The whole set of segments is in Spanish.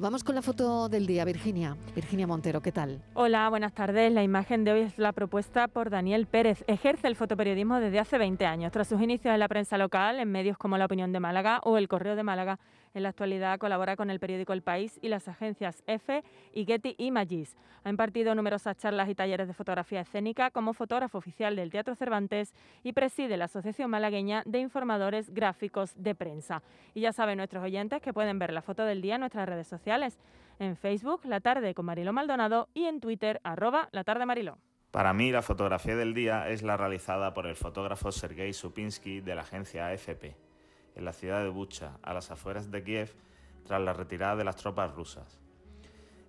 Vamos con la foto del día, Virginia. Virginia Montero, ¿qué tal? Hola, buenas tardes. La imagen de hoy es la propuesta por Daniel Pérez. Ejerce el fotoperiodismo desde hace 20 años. Tras sus inicios en la prensa local, en medios como La Opinión de Málaga o El Correo de Málaga, en la actualidad colabora con el periódico El País y las agencias EFE y Getty Images. Ha impartido numerosas charlas y talleres de fotografía escénica como fotógrafo oficial del Teatro Cervantes y preside la Asociación Malagueña de Informadores Gráficos de Prensa. Y ya saben nuestros oyentes que pueden ver la foto del día en nuestras redes sociales. En Facebook, La Tarde con Marilo Maldonado y en Twitter, arroba La Tarde Marilo. Para mí, la fotografía del día es la realizada por el fotógrafo Sergei Supinsky de la agencia AFP en la ciudad de Bucha, a las afueras de Kiev, tras la retirada de las tropas rusas.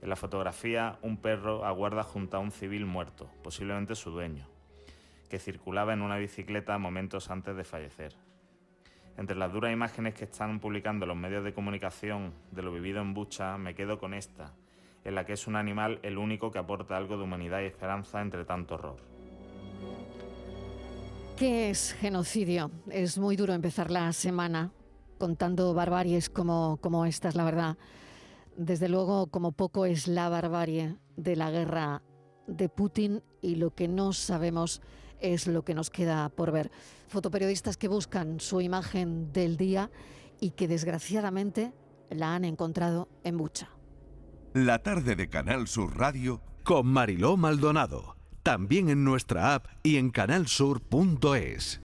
En la fotografía, un perro aguarda junto a un civil muerto, posiblemente su dueño, que circulaba en una bicicleta momentos antes de fallecer. Entre las duras imágenes que están publicando los medios de comunicación de lo vivido en Bucha, me quedo con esta, en la que es un animal el único que aporta algo de humanidad y esperanza entre tanto horror. ¿Qué es genocidio? Es muy duro empezar la semana contando barbaries como, como estas, la verdad. Desde luego, como poco es la barbarie de la guerra de Putin y lo que no sabemos es lo que nos queda por ver. Fotoperiodistas que buscan su imagen del día y que desgraciadamente la han encontrado en Bucha. La tarde de Canal Sur Radio con Mariló Maldonado también en nuestra app y en canalsur.es.